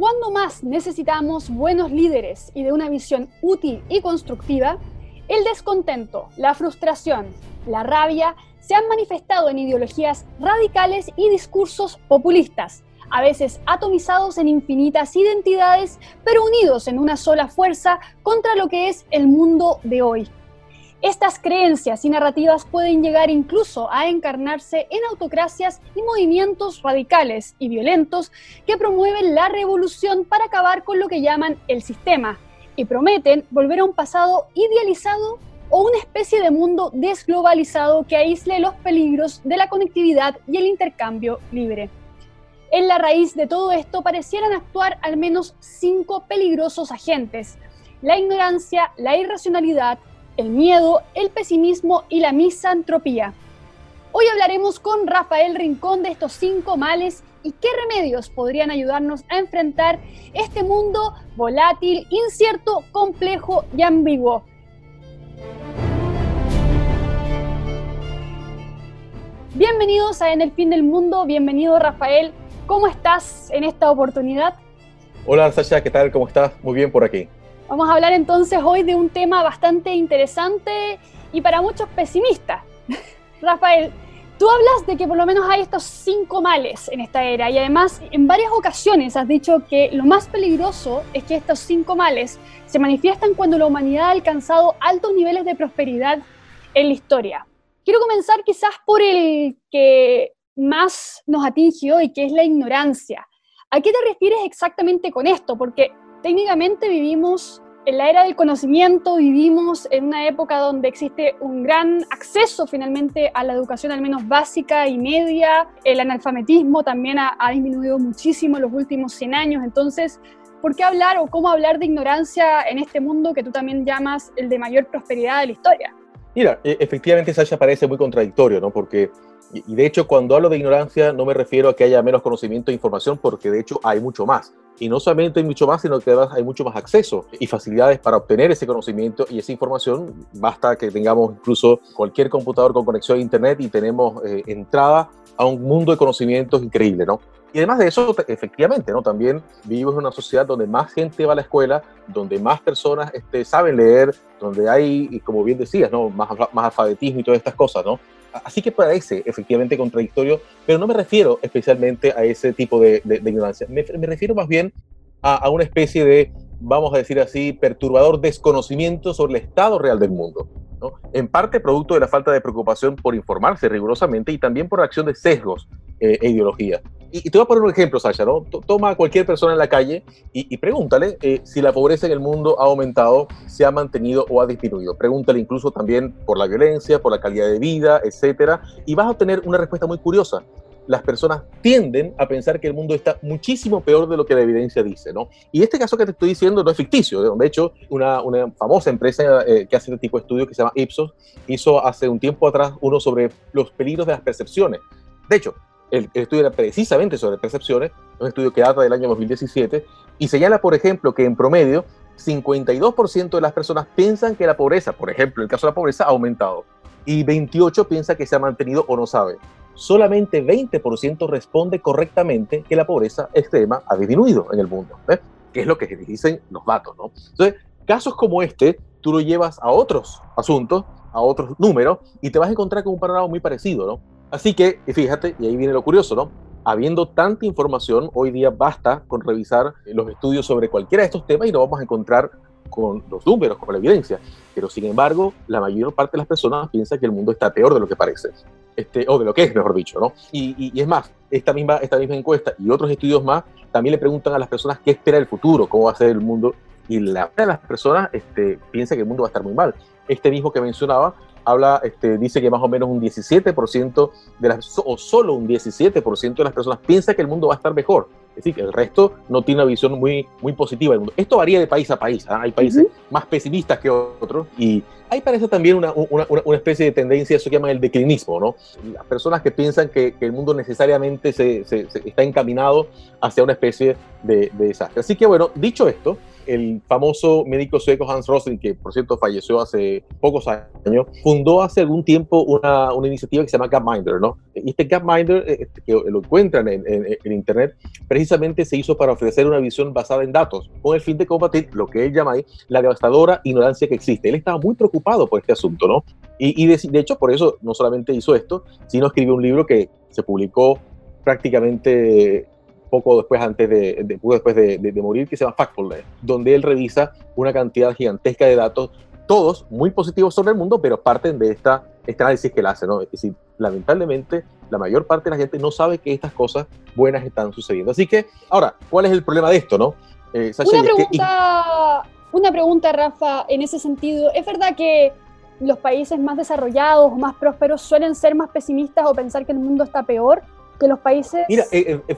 cuando más necesitamos buenos líderes y de una visión útil y constructiva, el descontento, la frustración, la rabia se han manifestado en ideologías radicales y discursos populistas, a veces atomizados en infinitas identidades, pero unidos en una sola fuerza contra lo que es el mundo de hoy. Estas creencias y narrativas pueden llegar incluso a encarnarse en autocracias y movimientos radicales y violentos que promueven la revolución para acabar con lo que llaman el sistema y prometen volver a un pasado idealizado o una especie de mundo desglobalizado que aísle los peligros de la conectividad y el intercambio libre. En la raíz de todo esto parecieran actuar al menos cinco peligrosos agentes, la ignorancia, la irracionalidad, el miedo, el pesimismo y la misantropía. Hoy hablaremos con Rafael Rincón de estos cinco males y qué remedios podrían ayudarnos a enfrentar este mundo volátil, incierto, complejo y ambiguo. Bienvenidos a En el fin del mundo, bienvenido Rafael. ¿Cómo estás en esta oportunidad? Hola Sasha, ¿qué tal? ¿Cómo estás? Muy bien por aquí. Vamos a hablar entonces hoy de un tema bastante interesante y para muchos pesimista. Rafael, tú hablas de que por lo menos hay estos cinco males en esta era y además en varias ocasiones has dicho que lo más peligroso es que estos cinco males se manifiestan cuando la humanidad ha alcanzado altos niveles de prosperidad en la historia. Quiero comenzar quizás por el que más nos atinge hoy, que es la ignorancia. ¿A qué te refieres exactamente con esto? Porque técnicamente vivimos en la era del conocimiento, vivimos en una época donde existe un gran acceso finalmente a la educación al menos básica y media, el analfabetismo también ha, disminuido muchísimo en los últimos 100 años, entonces, ¿por qué hablar o cómo hablar de ignorancia en este mundo que tú también llamas el de mayor prosperidad de la historia? Mira, e, efectivamente Sasha parece muy contradictorio, ¿no? Porque y de hecho, cuando hablo de ignorancia, no me refiero a que haya menos conocimiento e información, porque de hecho hay mucho más. Y no solamente hay mucho más, sino que además hay mucho más acceso y facilidades para obtener ese conocimiento y esa información. Basta que tengamos incluso cualquier computador con conexión a Internet y tenemos eh, entrada a un mundo de conocimientos increíble, ¿no? Y además de eso, efectivamente, ¿no? También vivimos en una sociedad donde más gente va a la escuela, donde más personas este, saben leer, donde hay, como bien decías, ¿no? Más, más alfabetismo y todas estas cosas, ¿no? Así que parece efectivamente contradictorio, pero no me refiero especialmente a ese tipo de, ignorancia. Me, refiero más bien a, una especie de, vamos a decir así, perturbador desconocimiento sobre el estado real del mundo. En parte producto de la falta de preocupación por informarse rigurosamente y también por la acción de sesgos eh, e ideología. Y, te voy a poner un ejemplo, Sasha, ¿no? Toma a cualquier persona en la calle y, pregúntale eh, si la pobreza en el mundo ha aumentado, se ha mantenido o ha disminuido. Pregúntale incluso también por la violencia, por la calidad de vida, etcétera, y vas a obtener una respuesta muy curiosa las personas tienden a pensar que el mundo está muchísimo peor de lo que la evidencia dice, ¿no? Y este caso que te estoy diciendo no es ficticio. De hecho, una, una famosa empresa eh, que hace este tipo de estudios, que se llama Ipsos, hizo hace un tiempo atrás uno sobre los peligros de las percepciones. De hecho, el, estudio era precisamente sobre percepciones, un estudio que data del año 2017, y señala, por ejemplo, que en promedio 52% de las personas piensan que la pobreza, por ejemplo, el caso de la pobreza, ha aumentado, y 28% piensa que se ha mantenido o no sabe. Solamente 20% responde correctamente que la pobreza extrema ha disminuido en el mundo, ¿ves? que es lo que dicen los datos. ¿no? Entonces, casos como este, tú lo llevas a otros asuntos, a otros números, y te vas a encontrar con un panorama muy parecido. ¿no? Así que, fíjate, y ahí viene lo curioso, ¿no? Habiendo tanta información, hoy día basta con revisar los estudios sobre cualquiera de estos temas y nos vamos a encontrar con los números, con la evidencia. Pero sin embargo, la mayor parte de las personas piensa que el mundo está peor de lo que parece, este, o de lo que es, mejor dicho, ¿no? Y, y, es más, esta misma, esta misma encuesta y otros estudios más también le preguntan a las personas qué espera el futuro, cómo va a ser el mundo, y la mayoría de las personas este, piensa que el mundo va a estar muy mal. Este mismo que mencionaba habla, este, dice que más o menos un 17% de las, o solo un 17% de las personas piensa que el mundo va a estar mejor. Es decir, que el resto no tiene una visión muy, muy positiva del mundo. Esto varía de país a país. ¿ah? Hay países más pesimistas que otros. Y hay parece también una, una, una, especie de tendencia, eso que llaman el declinismo, ¿no? Las personas que piensan que, que el mundo necesariamente se, se, está encaminado hacia una especie de, de desastre. Así que, bueno, dicho esto, el famoso médico sueco Hans Rosling, que por cierto falleció hace pocos años, fundó hace algún tiempo una, una iniciativa que se llama Gapminder, ¿no? Este Gapminder, eh, este, que lo encuentran en, en, Internet, precisamente se hizo para ofrecer una visión basada en datos, con el fin de combatir lo que él llama ahí la devastadora ignorancia que existe. Él estaba muy preocupado por este asunto, ¿no? Y, y de, de hecho, por eso no solamente hizo esto, sino escribió un libro que se publicó prácticamente poco después, antes de, después de, de, morir, que se llama Factfulness, donde él revisa una cantidad gigantesca de datos, todos muy positivos sobre el mundo, pero parten de esta, este análisis que él hace. ¿no? Es decir, lamentablemente, la mayor parte de la gente no sabe que estas cosas buenas están sucediendo. Así que, ahora, ¿cuál es el problema de esto? no? Eh, una, pregunta, una pregunta, Rafa, en ese sentido. ¿Es verdad que los países más desarrollados, más prósperos, suelen ser más pesimistas o pensar que el mundo está peor que los países... Mira, eh, eh,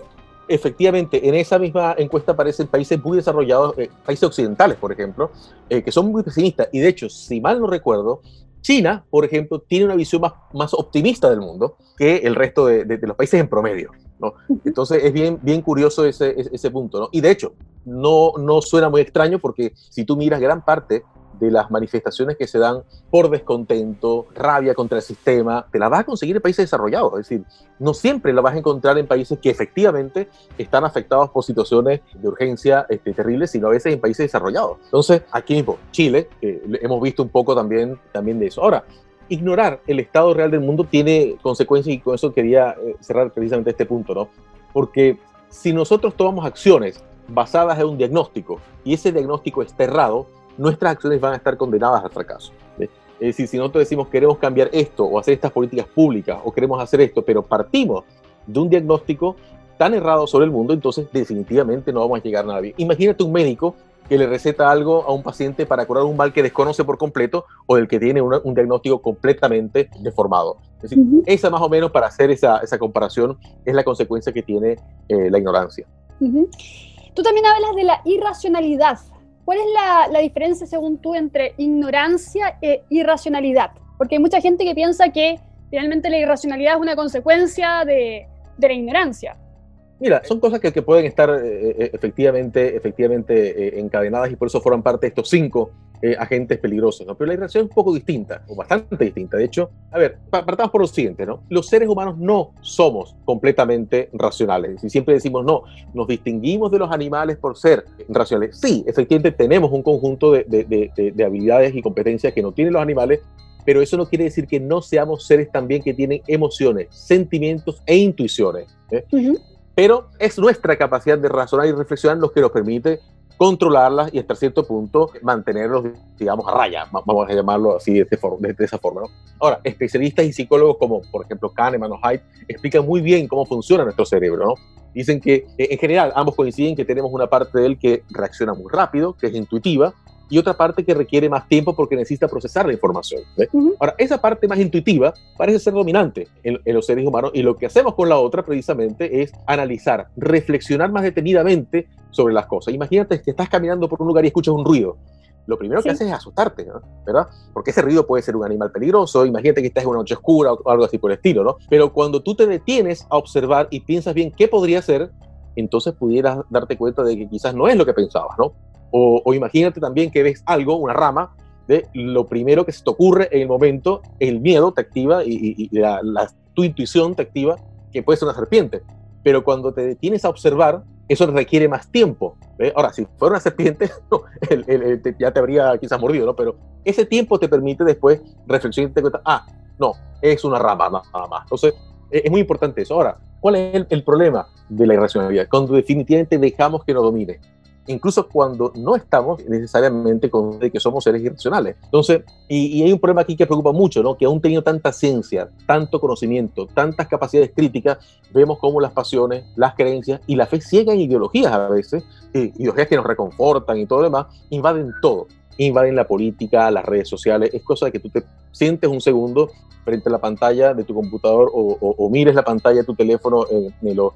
efectivamente, en esa misma encuesta aparecen países muy desarrollados, eh, países occidentales, por ejemplo, eh, que son muy pesimistas. Y de hecho, si mal no recuerdo, China, por ejemplo, tiene una visión más, más optimista del mundo que el resto de, de, los países en promedio. ¿no? Entonces es bien, bien curioso ese, ese, punto. ¿no? Y de hecho, no, no suena muy extraño porque si tú miras gran parte de las manifestaciones que se dan por descontento, rabia contra el sistema, te la vas a conseguir en países desarrollados. Es decir, no siempre la vas a encontrar en países que efectivamente están afectados por situaciones de urgencia este, terribles, sino a veces en países desarrollados. Entonces, aquí mismo, Chile, hemos visto un poco también, también de eso. Ahora, ignorar el estado real del mundo tiene consecuencias y con eso quería eh, cerrar precisamente este punto, ¿no? Porque si nosotros tomamos acciones basadas en un diagnóstico y ese diagnóstico es errado, nuestras acciones van a estar condenadas al fracaso. Es decir, si nosotros decimos queremos cambiar esto o hacer estas políticas públicas o queremos hacer esto, pero partimos de un diagnóstico tan errado sobre el mundo, entonces definitivamente no vamos a llegar a nada bien. Imagínate un médico que le receta algo a un paciente para curar un mal que desconoce por completo o del que tiene un diagnóstico completamente deformado. Es decir, esa más o menos para hacer esa, esa comparación es la consecuencia que tiene eh, la ignorancia. Tú también hablas de la irracionalidad ¿Cuál es la, diferencia, según tú, entre ignorancia e irracionalidad? Porque hay mucha gente que piensa que finalmente la irracionalidad es una consecuencia de, la ignorancia. Mira, son cosas que, pueden estar eh, eh, efectivamente, efectivamente eh, encadenadas y por eso forman parte de estos cinco eh, agentes peligrosos, ¿no? Pero la irración es un poco distinta, o bastante distinta. De hecho, a ver, partamos por lo siguiente, ¿no? Los seres humanos no somos completamente racionales. Y siempre decimos, no, nos distinguimos de los animales por ser racionales. Sí, efectivamente tenemos un conjunto de, de, de, habilidades y competencias que no tienen los animales, pero eso no quiere decir que no seamos seres también que tienen emociones, sentimientos e intuiciones. ¿eh? Pero es nuestra capacidad de razonar y reflexionar lo que nos permite controlarlas y hasta cierto punto mantenerlos, digamos, a raya, vamos a llamarlo así de, esa forma. ¿no? Ahora, especialistas y psicólogos como, por ejemplo, Kahneman o Haidt explican muy bien cómo funciona nuestro cerebro. ¿no? Dicen que, eh, en general, ambos coinciden que tenemos una parte de él que reacciona muy rápido, que es intuitiva, y otra parte que requiere más tiempo porque necesita procesar la información. Ahora, esa parte más intuitiva parece ser dominante en, los seres humanos y lo que hacemos con la otra precisamente es analizar, reflexionar más detenidamente sobre las cosas. Imagínate que estás caminando por un lugar y escuchas un ruido. Lo primero que haces es asustarte, ¿verdad? Porque ese ruido puede ser un animal peligroso, imagínate que estás en una noche oscura o algo así por el estilo, ¿no? Pero cuando tú te detienes a observar y piensas bien qué podría ser, entonces pudieras darte cuenta de que quizás no es lo que pensabas, ¿no? O, imagínate también que ves algo, una rama, de lo primero que se te ocurre en el momento, el miedo te activa y, la, tu intuición te activa que puede ser una serpiente. Pero cuando te detienes a observar, eso requiere más tiempo. Ahora, si fuera una serpiente, ya te habría quizás mordido, ¿no? Pero ese tiempo te permite después reflexionar y te cuenta, ah, no, es una rama nada más. Entonces, e, es muy importante eso. Ahora, ¿cuál es el, problema de la irracionalidad? Cuando definitivamente dejamos que nos domine incluso cuando no estamos necesariamente con de que somos seres irracionales. Entonces, y, hay un problema aquí que preocupa mucho, ¿no? Que aún teniendo tanta ciencia, tanto conocimiento, tantas capacidades críticas, vemos cómo las pasiones, las creencias y la fe ciega en ideologías a veces, ideologías que nos reconfortan y todo lo demás, invaden todo. Invaden la política, las redes sociales. Es cosa de que tú te sientes un segundo frente a la pantalla de tu computador o, mires la pantalla de tu teléfono en los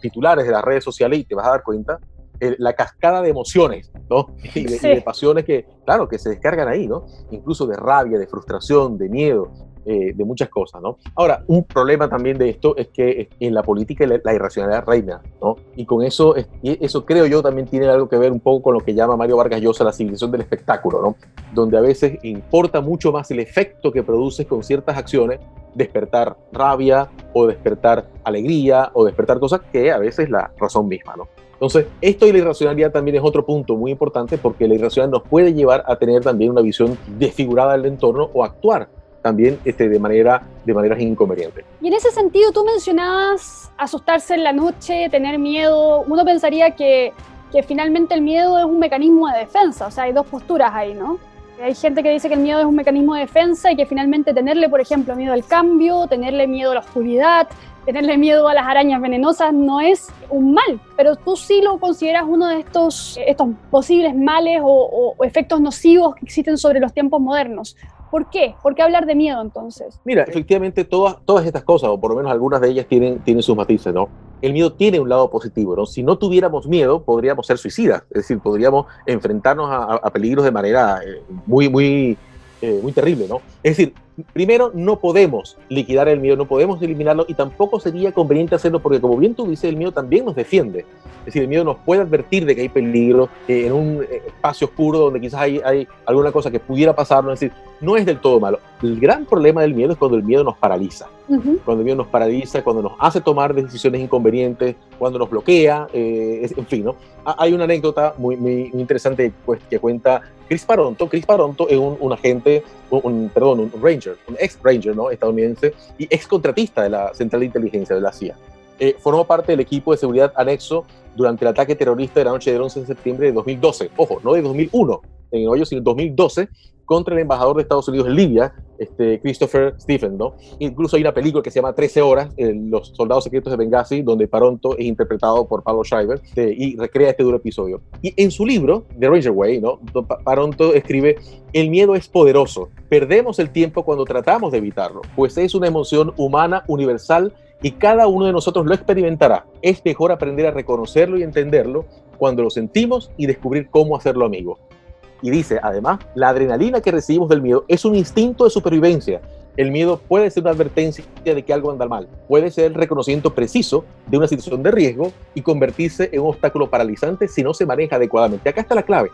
titulares de las redes sociales y te vas a dar cuenta la cascada de emociones, ¿no? Y de, pasiones que, claro, que se descargan ahí, ¿no? Incluso de rabia, de frustración, de miedo. eh, de muchas cosas, ¿no? Ahora, un problema también de esto es que en la política la, irracionalidad reina, ¿no? Y con eso, eso creo yo también tiene algo que ver un poco con lo que llama Mario Vargas Llosa la civilización del espectáculo, ¿no? Donde a veces importa mucho más el efecto que produces con ciertas acciones, despertar rabia o despertar alegría o despertar cosas que a veces la razón misma, ¿no? Entonces, esto y la irracionalidad también es otro punto muy importante porque la irracionalidad nos puede llevar a tener también una visión desfigurada del entorno o actuar también este, de, manera, de maneras inconvenientes. Y en ese sentido, tú mencionabas asustarse en la noche, tener miedo. Uno pensaría que, que finalmente el miedo es un mecanismo de defensa, o sea, hay dos posturas ahí, ¿no? Hay gente que dice que el miedo es un mecanismo de defensa y que finalmente tenerle, por ejemplo, miedo al cambio, tenerle miedo a la oscuridad, tenerle miedo a las arañas venenosas no es un mal, pero tú sí lo consideras uno de estos, estos posibles males o, efectos nocivos que existen sobre los tiempos modernos. ¿Por qué? ¿Por qué hablar de miedo entonces? Mira, efectivamente todas, todas estas cosas, o por lo menos algunas de ellas tienen, tienen sus matices, ¿no? El miedo tiene un lado positivo, ¿no? Si no tuviéramos miedo, podríamos ser suicidas, es decir, podríamos enfrentarnos a, peligros de manera eh, muy, muy, eh, muy terrible, ¿no? Es decir, primero, no podemos liquidar el miedo, no podemos eliminarlo y tampoco sería conveniente hacerlo porque, como bien tú dices, el miedo también nos defiende. Es decir, el miedo nos puede advertir de que hay peligro eh, en un espacio oscuro donde quizás hay, hay alguna cosa que pudiera pasar. Es decir, no es del todo malo. El gran problema del miedo es cuando el miedo nos paraliza. Cuando el miedo nos paraliza, cuando nos hace tomar decisiones inconvenientes, cuando nos bloquea, eh, en fin, ¿no? Hay una anécdota muy, muy interesante pues, que cuenta Chris Paronto. Chris Paronto es un, un agente, un, perdón, un ranger, un ex ranger ¿no? estadounidense y ex contratista de la Central de Inteligencia de la CIA. Eh, formó parte del equipo de seguridad anexo durante el ataque terrorista de la noche del 11 de septiembre de 2012. Ojo, no de 2001 en hoyo, sino 2012, contra el embajador de Estados Unidos en Libia, este, Christopher Stephen, ¿no? Incluso hay una película que se llama 13 horas, Los soldados secretos de Benghazi, donde Paronto es interpretado por Pablo Schreiber y recrea este duro episodio. Y en su libro, The Ranger Way, ¿no? Paronto escribe, el miedo es poderoso, perdemos el tiempo cuando tratamos de evitarlo, pues es una emoción humana universal y cada uno de nosotros lo experimentará. Es mejor aprender a reconocerlo y entenderlo cuando lo sentimos y descubrir cómo hacerlo amigo. Y dice, además, la adrenalina que recibimos del miedo es un instinto de supervivencia. El miedo puede ser una advertencia de que algo anda mal, puede ser el reconocimiento preciso de una situación de riesgo y convertirse en un obstáculo paralizante si no se maneja adecuadamente. Acá está la clave.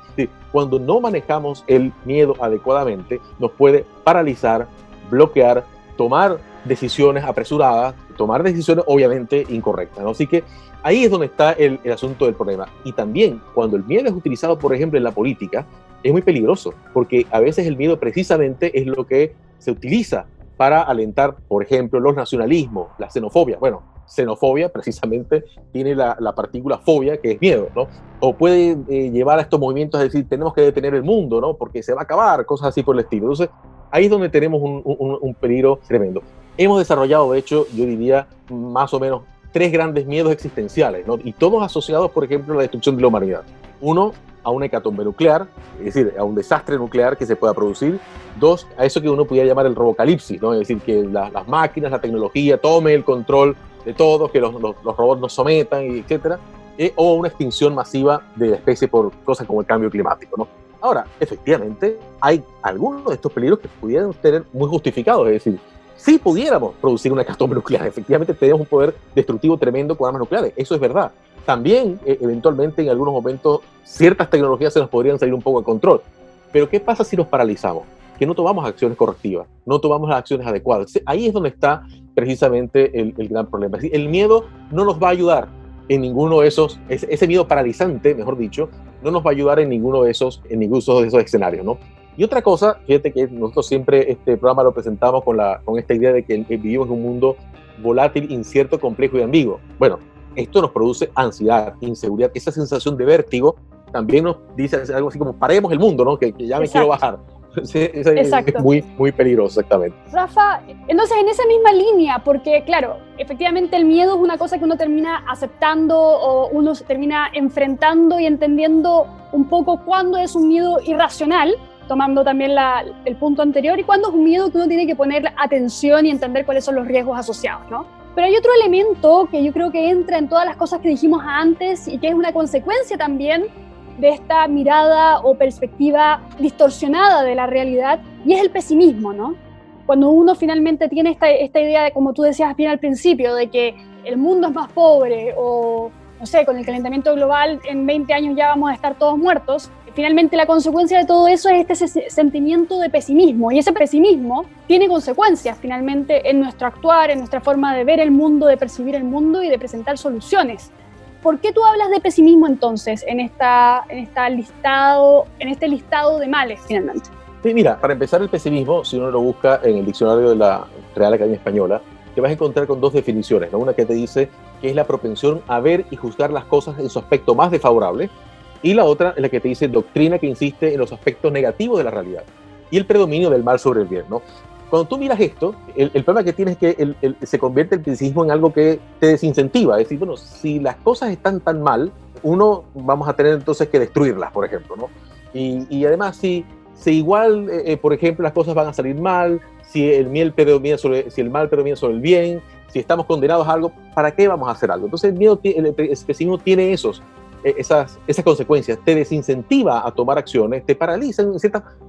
Cuando no manejamos el miedo adecuadamente, nos puede paralizar, bloquear, tomar decisiones apresuradas, tomar decisiones obviamente incorrectas. Así que ahí es donde está el, el, asunto del problema. Y también cuando el miedo es utilizado, por ejemplo, en la política, es muy peligroso, porque a veces el miedo precisamente es lo que se utiliza para alentar, por ejemplo, los nacionalismos, la xenofobia. Bueno, xenofobia precisamente tiene la, la partícula fobia, que es miedo, ¿no? O puede eh, llevar a estos movimientos a decir, tenemos que detener el mundo, ¿no? Porque se va a acabar, cosas así por el estilo. Entonces, ahí es donde tenemos un, un, un peligro tremendo. Hemos desarrollado, de hecho, yo diría, más o menos tres grandes miedos existenciales, ¿no? Y todos asociados, por ejemplo, a la destrucción de la humanidad. Uno, a una hecatombe nuclear, es decir, a un desastre nuclear que se pueda producir. Dos, a eso que uno pudiera llamar el robocalipsis, ¿no? es decir, que las máquinas, la tecnología tome el control de todo, que los, los, robots nos sometan, etcétera. Eh, o una extinción masiva de la especie por cosas como el cambio climático. ¿no? Ahora, efectivamente, hay algunos de estos peligros que pudieran tener muy justificados, es decir, si pudiéramos producir una hecatombe nuclear, efectivamente tenemos un poder destructivo tremendo con armas nucleares, eso es verdad también eh, eventualmente en algunos momentos ciertas tecnologías se nos podrían salir un poco de control. Pero ¿qué pasa si nos paralizamos? Que no tomamos acciones correctivas, no tomamos las acciones adecuadas. Ahí es donde está precisamente el, gran problema. El miedo no nos va a ayudar en ninguno de esos, ese, miedo paralizante, mejor dicho, no nos va a ayudar en ninguno de esos, en ninguno de esos escenarios, ¿no? Y otra cosa, fíjate que nosotros siempre este programa lo presentamos con, la, con esta idea de que vivimos en un mundo volátil, incierto, complejo y ambiguo. Bueno, esto nos produce ansiedad, inseguridad, esa sensación de vértigo también nos dice algo así como paremos el mundo, ¿no? Que, ya me quiero bajar. Exacto. Es muy, muy peligroso, exactamente. Rafa, entonces en esa misma línea, porque claro, efectivamente el miedo es una cosa que uno termina aceptando o uno se termina enfrentando y entendiendo un poco cuándo es un miedo irracional, tomando también la, el punto anterior, y cuándo es un miedo que uno tiene que poner atención y entender cuáles son los riesgos asociados, ¿no? Pero hay otro elemento que yo creo que entra en todas las cosas que dijimos antes y que es una consecuencia también de esta mirada o perspectiva distorsionada de la realidad y es el pesimismo, ¿no? cuando uno finalmente tiene esta, idea de, como tú decías bien al principio, de que el mundo es más pobre o, no sé, con el calentamiento global en 20 años ya vamos a estar todos muertos, finalmente la consecuencia de todo eso es este sentimiento de pesimismo y ese pesimismo tiene consecuencias finalmente en nuestro actuar, en nuestra forma de ver el mundo, de percibir el mundo y de presentar soluciones. ¿Por qué tú hablas de pesimismo entonces en, esta, en, esta listado, en este listado de males finalmente? Sí, mira, para empezar el pesimismo, si uno lo busca en el diccionario de la Real Academia Española, te vas a encontrar con dos definiciones, ¿no? Una que te dice que es la propensión a ver y juzgar las cosas en su aspecto más desfavorable, y la otra es la que te dice doctrina que insiste en los aspectos negativos de la realidad y el predominio del mal sobre el bien, ¿no? Cuando tú miras esto, el, problema que tienes es que se convierte el pesimismo en algo que te desincentiva. Es decir, bueno, si las cosas están tan mal, uno vamos a tener entonces que destruirlas, por ejemplo, ¿no? Y, y además, si, si igual, eh, eh, por ejemplo, las cosas van a salir mal, si el, miel predomina sobre, si el mal predomina sobre el bien, si estamos condenados a algo, ¿para qué vamos a hacer algo? Entonces el miedo, el, pesimismo tiene esos, esas, esas consecuencias, te desincentiva a tomar acciones, te paraliza, en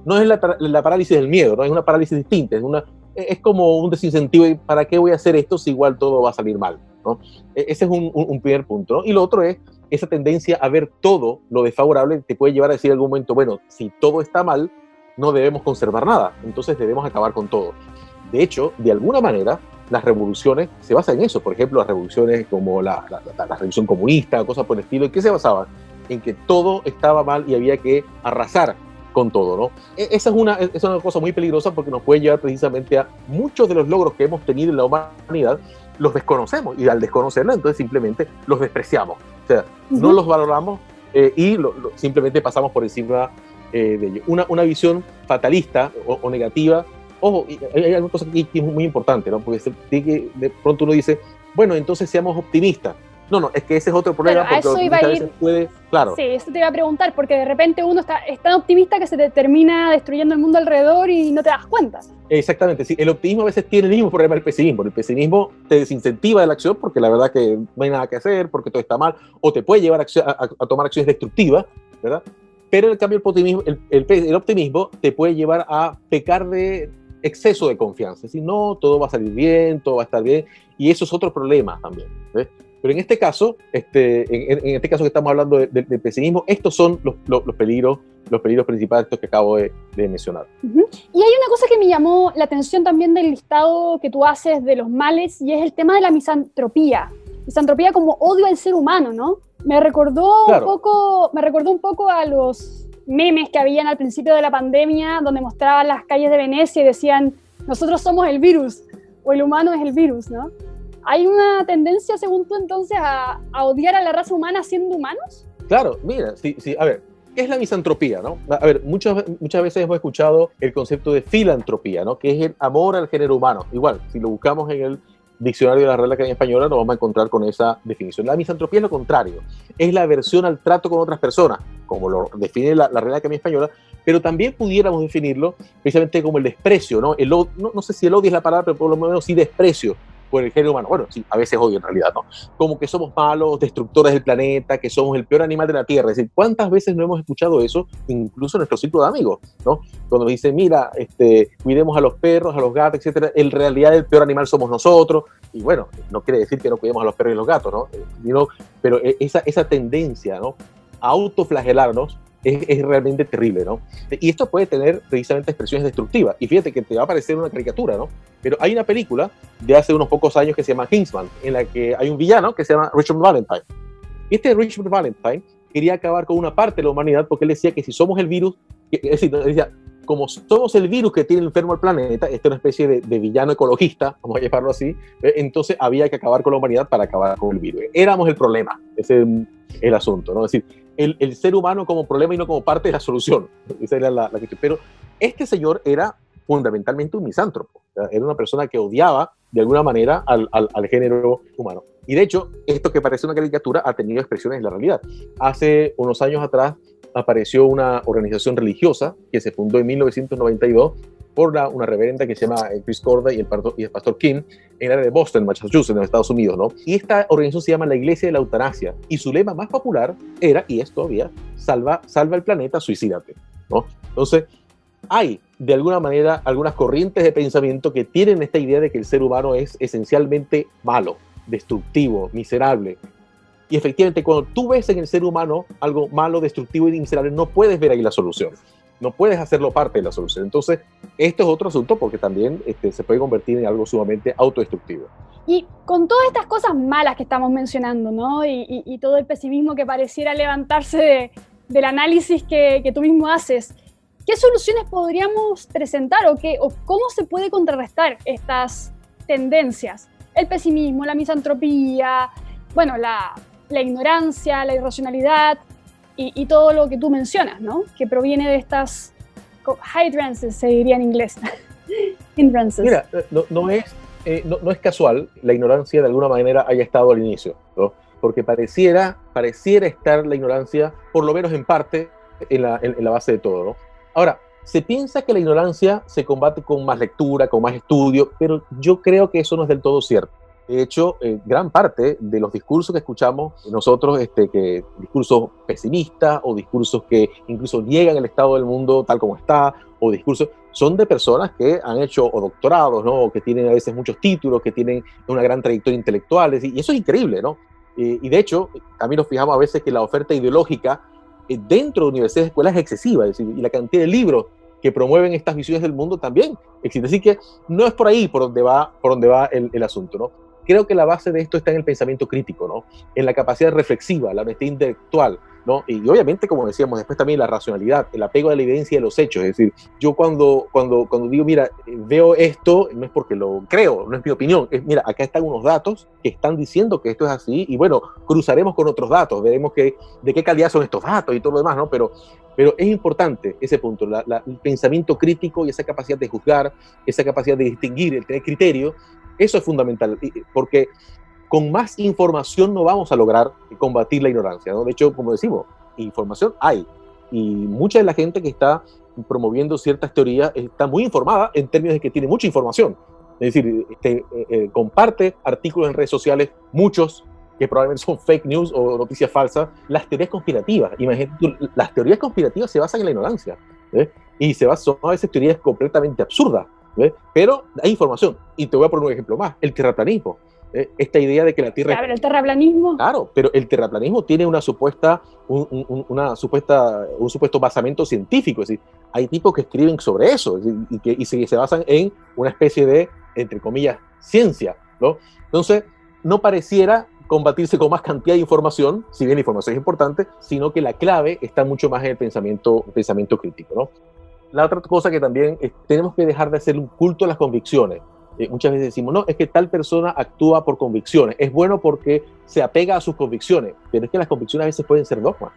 no es la, parálisis del miedo, no es una parálisis distinta, es, una, es como un desincentivo, ¿para qué voy a hacer esto si igual todo va a salir mal? ¿no? E, ese es un, primer punto. Y lo otro es esa tendencia a ver todo lo desfavorable, te puede llevar a decir en algún momento, bueno, si todo está mal, no debemos conservar nada, entonces debemos acabar con todo. De hecho, de alguna manera, las revoluciones se basan en eso. Por ejemplo, las revoluciones como la, la, revolución comunista, cosas por el estilo. ¿En qué se basaban? En que todo estaba mal y había que arrasar con todo, ¿no? E, esa es una, es una cosa muy peligrosa porque nos puede llevar precisamente a muchos de los logros que hemos tenido en la humanidad, los desconocemos y al desconocerlos, entonces simplemente los despreciamos. O sea, no los valoramos eh, y simplemente pasamos por encima eh, de ellos. Una, una visión fatalista o, o negativa ojo, hay una cosa que es muy importante, ¿no? Porque de pronto uno dice, bueno, entonces seamos optimistas. No, no, es que ese es otro problema. porque eso iba a ir. Puede, claro. Sí, eso te iba a preguntar, porque de repente uno está, es tan optimista que se te termina destruyendo el mundo alrededor y no te das cuenta. Exactamente, sí. El optimismo a veces tiene el mismo problema del pesimismo. El pesimismo te desincentiva de la acción porque la verdad que no hay nada que hacer, porque todo está mal, o te puede llevar a, a tomar acciones destructivas, ¿verdad? Pero en cambio el optimismo, el, el optimismo te puede llevar a pecar de exceso de confianza. Si no, todo va a salir bien, todo va a estar bien, y eso es otro problema también. Pero en este caso, este, en, este caso que estamos hablando del de, pesimismo, estos son los, los, peligros los peligros principales estos que acabo de, mencionar. Y hay una cosa que me llamó la atención también del listado que tú haces de los males, y es el tema de la misantropía. Misantropía como odio al ser humano, ¿no? Me recordó, un, poco, me recordó un poco a los memes que habían al principio de la pandemia donde mostraban las calles de Venecia y decían, nosotros somos el virus o el humano es el virus, ¿no? ¿Hay una tendencia, según tú, entonces, a, odiar a la raza humana siendo humanos? Claro, mira, sí, sí, a ver, ¿qué es la misantropía, no? A ver, muchas, muchas veces hemos escuchado el concepto de filantropía, ¿no? Que es el amor al género humano. Igual, si lo buscamos en el diccionario de la Real Academia Española nos vamos a encontrar con esa definición. La misantropía es lo contrario, es la aversión al trato con otras personas, como lo define la, la Real Academia Española, pero también pudiéramos definirlo precisamente como el desprecio, ¿no? El, no, no sé si el odio es la palabra, pero por lo menos sí desprecio por el género humano. Bueno, sí, a veces odio en realidad, ¿no? Como que somos malos, destructores del planeta, que somos el peor animal de la Tierra. Es decir, ¿cuántas veces no hemos escuchado eso, incluso en nuestro círculo de amigos, ¿no? Cuando nos dicen, mira, este, cuidemos a los perros, a los gatos, etcétera, en realidad el peor animal somos nosotros. Y bueno, no quiere decir que no cuidemos a los perros y los gatos, ¿no? Eh, pero e, esa, esa tendencia, ¿no? A autoflagelarnos es, realmente terrible, ¿no? Y esto puede tener precisamente expresiones destructivas. Y fíjate que te va a parecer una caricatura, ¿no? Pero hay una película de hace unos pocos años que se llama Kingsman, en la que hay un villano que se llama Richard Valentine. Y este Richard Valentine quería acabar con una parte de la humanidad porque él decía que si somos el virus, es decir, decía, como somos el virus que tiene enfermo el planeta, esta es una especie de, villano ecologista, vamos a llamarlo así, eh, entonces había que acabar con la humanidad para acabar con el virus. Éramos el problema, ese es el asunto, ¿no? Es decir, el, el ser humano como problema y no como parte de la solución. Esa era la, cuestión. Pero este señor era fundamentalmente un misántropo, era una persona que odiaba de alguna manera al, al, al, género humano. Y de hecho, esto que parece una caricatura ha tenido expresiones en la realidad. Hace unos años atrás apareció una organización religiosa que se fundó en 1992 por una reverenda que se llama eh, Chris Corda y el, y pastor King en el área de Boston, Massachusetts, en los Estados Unidos, ¿no? Y esta organización se llama la Iglesia de la Eutanasia y su lema más popular era, y es todavía, salva, salva el planeta, suicídate, ¿no? Entonces, hay de alguna manera algunas corrientes de pensamiento que tienen esta idea de que el ser humano es esencialmente malo, destructivo, miserable. Y efectivamente, cuando tú ves en el ser humano algo malo, destructivo y miserable, no puedes ver ahí la solución. No puedes hacerlo parte de la solución. Entonces, esto es otro asunto porque también este, se puede convertir en algo sumamente autodestructivo. Y con todas estas cosas malas que estamos mencionando, ¿no? Y, todo el pesimismo que pareciera levantarse del análisis que, que, tú mismo haces, ¿qué soluciones podríamos presentar o, qué, o cómo se puede contrarrestar estas tendencias? El pesimismo, la misantropía, bueno, la, la ignorancia, la irracionalidad y, todo lo que tú mencionas, ¿no? Que proviene de estas hydrances, se diría en inglés. Mira, no, no es eh, no, es casual la ignorancia de alguna manera haya estado al inicio, ¿no? porque pareciera, pareciera estar la ignorancia, por lo menos en parte, en la, en, la base de todo. ¿no? Ahora, se piensa que la ignorancia se combate con más lectura, con más estudio, pero yo creo que eso no es del todo cierto. De hecho, eh, gran parte de los discursos que escuchamos nosotros, este, que discursos pesimistas o discursos que incluso niegan el estado del mundo tal como está, o discursos, son de personas que han hecho o doctorados, ¿no? O que tienen a veces muchos títulos, que tienen una gran trayectoria intelectual, y eso es increíble, ¿no? y de hecho, también nos fijamos a veces que la oferta ideológica eh, dentro de universidades y escuelas es excesiva, es decir, y la cantidad de libros que promueven estas visiones del mundo también existe. Así que no es por ahí por donde va, por donde va el asunto, ¿no? Creo que la base de esto está en el pensamiento crítico, ¿no? En la capacidad reflexiva, la honestidad intelectual, ¿no? Y obviamente, como decíamos, después también la racionalidad, el apego a la evidencia de los hechos. Es decir, yo cuando, cuando, cuando digo, mira, veo esto, no es porque lo creo, no es mi opinión, es, mira, acá están unos datos que están diciendo que esto es así y bueno, cruzaremos con otros datos, veremos que, de qué calidad son estos datos y todo lo demás, ¿no? Pero, pero es importante ese punto, el pensamiento crítico y esa capacidad de juzgar, esa capacidad de distinguir, el tener criterio, eso es fundamental, porque con más información no vamos a lograr combatir la ignorancia. ¿no? De hecho, como decimos, información hay. Y mucha de la gente que está promoviendo ciertas teorías está muy informada en términos de que tiene mucha información. Es decir, este, eh, eh, comparte artículos en redes sociales, muchos que probablemente son fake news o noticias falsas, las teorías conspirativas. Imagínate, las teorías conspirativas se basan en la ignorancia. Y se basan, son a veces teorías completamente absurdas. Pero hay información. Y te voy a poner un ejemplo más, el terraplanismo. Esta idea de que la Tierra... Claro, el terraplanismo. Claro, pero el terraplanismo tiene una supuesta, un, una supuesta, un supuesto basamento científico. Es decir, hay tipos que escriben sobre eso y, que y se, se basan en una especie de, entre comillas, ciencia. ¿no? Entonces, no pareciera combatirse con más cantidad de información, si bien la información es importante, sino que la clave está mucho más en el pensamiento, pensamiento crítico. ¿no? La otra cosa que también tenemos que dejar de hacer un culto a las convicciones. Eh, muchas veces decimos, no, es que tal persona actúa por convicciones. Es bueno porque se apega a sus convicciones, pero es que las convicciones a veces pueden ser dogmas.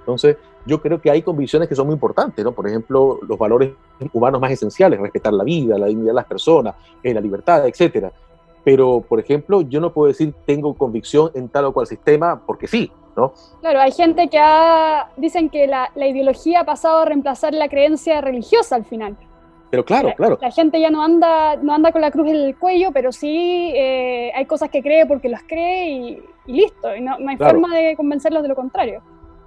Entonces, yo creo que hay convicciones que son muy importantes, ¿no? Por ejemplo, los valores humanos más esenciales, respetar la vida, la dignidad de las personas, eh, la libertad, etcétera. Pero, por ejemplo, yo no puedo decir tengo convicción en tal o cual sistema porque sí, ¿no? Claro, hay gente que ha, dicen que la, ideología ha pasado a reemplazar la creencia religiosa al final. Pero claro, claro. La gente ya no anda, no anda con la cruz en el cuello, pero sí eh, hay cosas que cree porque las cree y, listo. Y no, hay forma de convencerlos de lo contrario.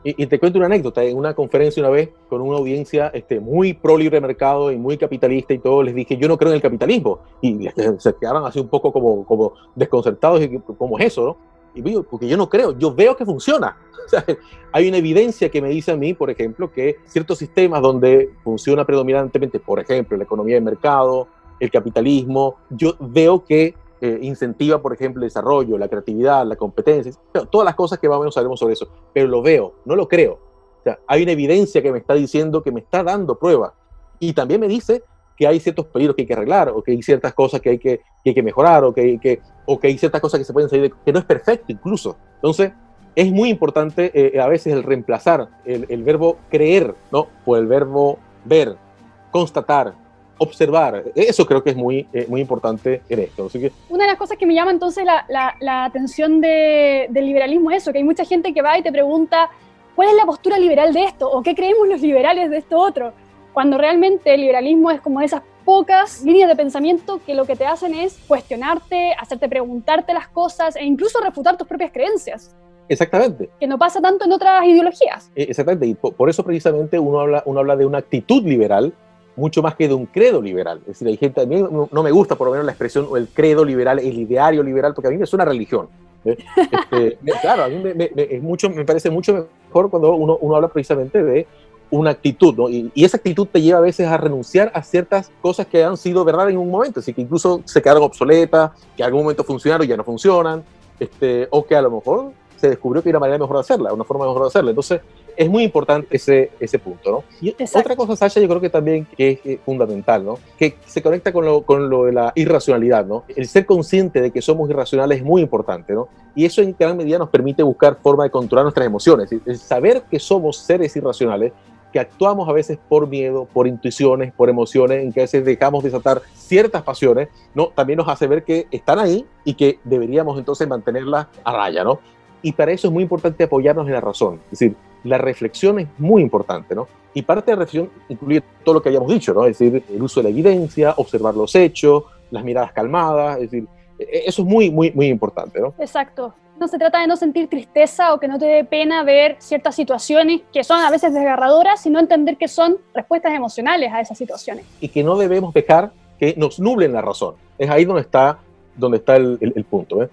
Y, te cuento una anécdota, en una conferencia una vez con una audiencia este, muy pro libre mercado y muy capitalista y todo, les dije, yo no creo en el capitalismo. Y se quedaron así un poco como, como desconcertados y ¿cómo es eso? No? Y porque yo no creo, yo veo que funciona. hay una evidencia que me dice a mí, por ejemplo, que ciertos sistemas donde funciona predominantemente, por ejemplo, la economía de mercado, el capitalismo, yo veo que eh, incentiva, por ejemplo, el desarrollo, la creatividad, la competencia, todas las cosas que más o menos sabemos sobre eso, pero lo veo, no lo creo. O sea, hay una evidencia que me está diciendo, que me está dando pruebas. Y también me dice que hay ciertos peligros que hay que arreglar, o que hay ciertas cosas que hay que, que, hay que mejorar, o que, que, o que hay ciertas cosas que se pueden salir, de, que no es perfecto incluso. Entonces, es muy importante eh, a veces el reemplazar el, el, verbo creer, ¿no? Por el verbo ver, constatar, observar. Eso creo que es muy, eh, muy importante en esto. Así que... Una de las cosas que me llama entonces la, la, atención de, del liberalismo es eso, que hay mucha gente que va y te pregunta, ¿cuál es la postura liberal de esto? ¿O qué creemos los liberales de esto otro? Cuando realmente el liberalismo es como esas pocas líneas de pensamiento que lo que te hacen es cuestionarte, hacerte preguntarte las cosas e incluso refutar tus propias creencias. Exactamente. Que no pasa tanto en otras ideologías. E, exactamente, y por, eso precisamente uno habla, uno habla de una actitud liberal mucho más que de un credo liberal. Es decir, hay gente, a mí no me gusta por lo menos la expresión o el credo liberal, el ideario liberal, porque a mí me suena religión. ¿eh? Este, claro, a mí me, es mucho, me parece mucho mejor cuando uno, uno habla precisamente de una actitud, ¿no? Y, esa actitud te lleva a veces a renunciar a ciertas cosas que han sido verdad en un momento, así que incluso se quedaron obsoletas, que en algún momento funcionaron y ya no funcionan, este, o que a lo mejor se descubrió que hay una manera mejor de hacerla, una forma mejor de hacerla. Entonces, es muy importante ese, ese punto, ¿no? Y otra cosa, Sasha, yo creo que también que es fundamental, ¿no? Que se conecta con lo, con lo de la irracionalidad, ¿no? El ser consciente de que somos irracionales es muy importante, ¿no? Y eso en gran medida nos permite buscar forma de controlar nuestras emociones. El saber que somos seres irracionales que actuamos a veces por miedo, por intuiciones, por emociones, en que a veces dejamos desatar ciertas pasiones, ¿no? También nos hace ver que están ahí y que deberíamos entonces mantenerlas a raya, ¿no? Y para eso es muy importante apoyarnos en la razón. Es decir, la reflexión es muy importante, ¿no? Y parte de la reflexión incluye todo lo que hayamos dicho, ¿no? Es decir, el uso de la evidencia, observar los hechos, las miradas calmadas, es decir, e-, eso es muy, muy, muy importante, ¿no? Exacto. No se trata de no sentir tristeza o que no te dé pena ver ciertas situaciones que son a veces desgarradoras, sino entender que son respuestas emocionales a esas situaciones. Y que no debemos dejar que nos nublen la razón. Es ahí donde está, donde está el, el, punto. ¿eh?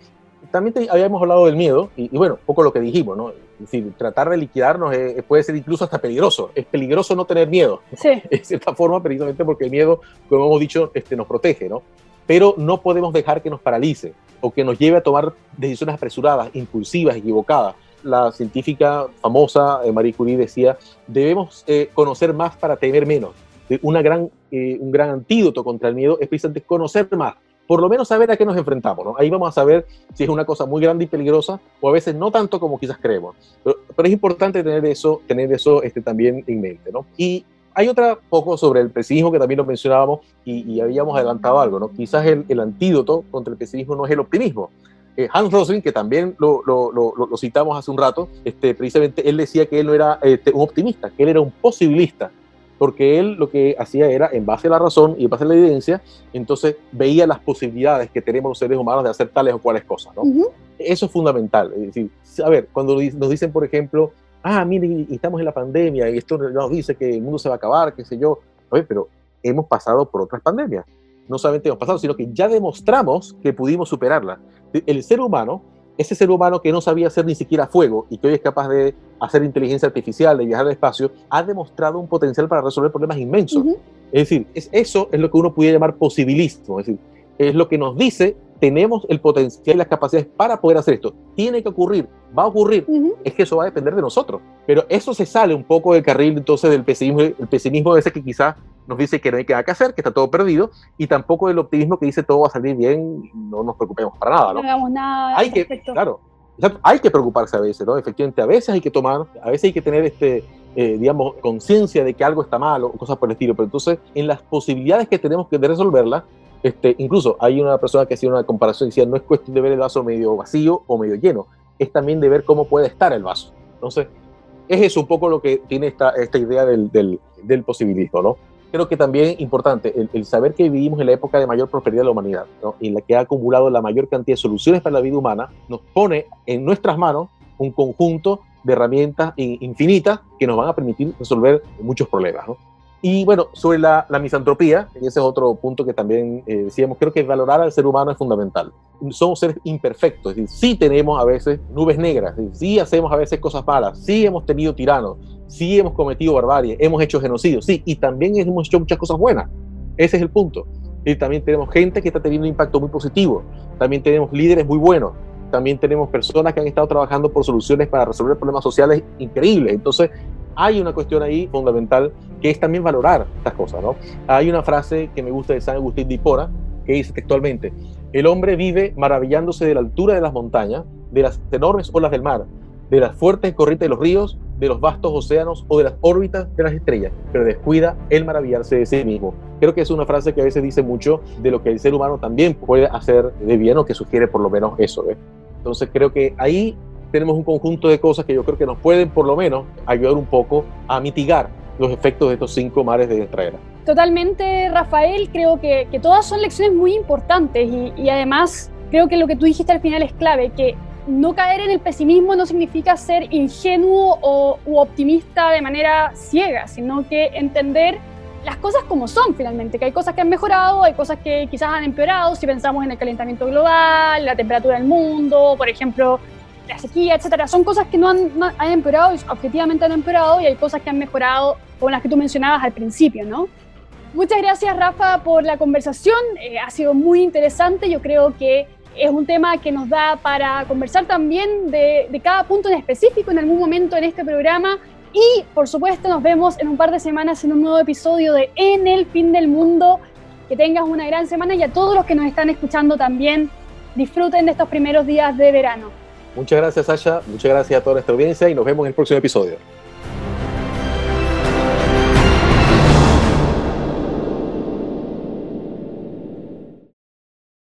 También habíamos hablado del miedo, y, y, bueno, poco lo que dijimos, ¿no? Es decir, tratar de liquidarnos puede ser incluso hasta peligroso. Es peligroso no tener miedo, sí. de cierta forma, precisamente porque el miedo, como hemos dicho, este, nos protege, ¿no? Pero no podemos dejar que nos paralice o que nos lleve a tomar decisiones apresuradas, impulsivas, equivocadas. La científica famosa eh, Marie Curie decía, debemos eh, conocer más para temer menos. Una gran, eh, un gran antídoto contra el miedo es precisamente conocer más por lo menos saber a qué nos enfrentamos. ¿no? Ahí vamos a saber si es una cosa muy grande y peligrosa o a veces no tanto como quizás creemos. Pero, es importante tener eso, tener eso este, también en mente. ¿no? Y hay otra poco sobre el pesimismo que también lo mencionábamos y, habíamos adelantado algo. ¿no? Quizás el, el, antídoto contra el pesimismo no es el optimismo. Eh, Hans Rosling, que también lo, lo, lo, citamos hace un rato, este, precisamente él decía que él no era este, un optimista, que él era un posibilista porque él lo que hacía era, en base a la razón y en base a la evidencia, entonces veía las posibilidades que tenemos los seres humanos de hacer tales o cuales cosas, ¿no? Eso es fundamental. Es decir, a ver, cuando nos dicen, por ejemplo, ah, mire, estamos en la pandemia y esto nos dice que el mundo se va a acabar, qué sé yo, ver, pero hemos pasado por otras pandemias. No solamente hemos pasado, sino que ya demostramos que pudimos superarla. El ser humano ese ser humano que no sabía hacer ni siquiera fuego y que hoy es capaz de hacer inteligencia artificial, de viajar al espacio, ha demostrado un potencial para resolver problemas inmensos. Es decir, es, eso es lo que uno pudiera llamar posibilismo, es decir, es lo que nos dice tenemos el potencial y las capacidades para poder hacer esto. Tiene que ocurrir, va a ocurrir, es que eso va a depender de nosotros. Pero eso se sale un poco del carril entonces del pesimismo, el pesimismo ese que quizás nos dice que no hay nada que hacer, que está todo perdido, y tampoco del optimismo que dice todo va a salir bien, no nos preocupemos para nada. No, hagamos nada. Hay que, claro, hay que preocuparse a veces, ¿no? Efectivamente, a veces hay que tomar, a veces hay que tener este, eh, digamos, conciencia de que algo está mal o cosas por el estilo, pero entonces en las posibilidades que tenemos que de resolverla, este, incluso hay una persona que hacía una comparación y decía, no es cuestión de ver el vaso medio vacío o medio lleno, es también de ver cómo puede estar el vaso. Entonces, es eso un poco lo que tiene esta, esta idea del, del, posibilismo, ¿no? Creo que también importante el, saber que vivimos en la época de mayor prosperidad de la humanidad, ¿no? en la que ha acumulado la mayor cantidad de soluciones para la vida humana, nos pone en nuestras manos un conjunto de herramientas infinitas que nos van a permitir resolver muchos problemas. Y bueno, sobre la, la, misantropía, ese es otro punto que también eh, decíamos, creo que valorar al ser humano es fundamental. Somos seres imperfectos, es decir, sí tenemos a veces nubes negras, sí hacemos a veces cosas malas, sí hemos tenido tiranos, sí hemos cometido barbarie, hemos hecho genocidio, sí, y también hemos hecho muchas cosas buenas. Ese es el punto. Y también tenemos gente que está teniendo un impacto muy positivo, también tenemos líderes muy buenos, también tenemos personas que han estado trabajando por soluciones para resolver problemas sociales increíbles. Entonces, hay una cuestión ahí fundamental que es también valorar estas cosas, ¿no? Hay una frase que me gusta de San Agustín de Hipona que dice textualmente, el hombre vive maravillándose de la altura de las montañas, de las enormes olas del mar, de las fuertes corrientes de los ríos, de los vastos océanos o de las órbitas de las estrellas, pero descuida el maravillarse de sí mismo. Creo que es una frase que a veces dice mucho de lo que el ser humano también puede hacer de bien o que sugiere por lo menos eso. ¿eh? Entonces creo que ahí tenemos un conjunto de cosas que yo creo que nos pueden por lo menos ayudar un poco a mitigar los efectos de estos cinco mares de nuestra era. Totalmente, Rafael, creo que, que todas son lecciones muy importantes y, y, además creo que lo que tú dijiste al final es clave, que no caer en el pesimismo no significa ser ingenuo o u optimista de manera ciega, sino que entender las cosas como son finalmente, que hay cosas que han mejorado, hay cosas que quizás han empeorado, si pensamos en el calentamiento global, la temperatura del mundo, por ejemplo, la sequía, etcétera. Son cosas que no han, han empeorado, objetivamente han empeorado, y hay cosas que han mejorado, como las que tú mencionabas al principio, ¿no? Muchas gracias, Rafa, por la conversación. Eh, ha sido muy interesante. Yo creo que es un tema que nos da para conversar también de, de, cada punto en específico en algún momento en este programa. Y, por supuesto, nos vemos en un par de semanas en un nuevo episodio de En el fin del mundo. Que tengas una gran semana y a todos los que nos están escuchando también disfruten de estos primeros días de verano. Muchas gracias, Sasha. Muchas gracias a toda nuestra audiencia y nos vemos en el próximo episodio.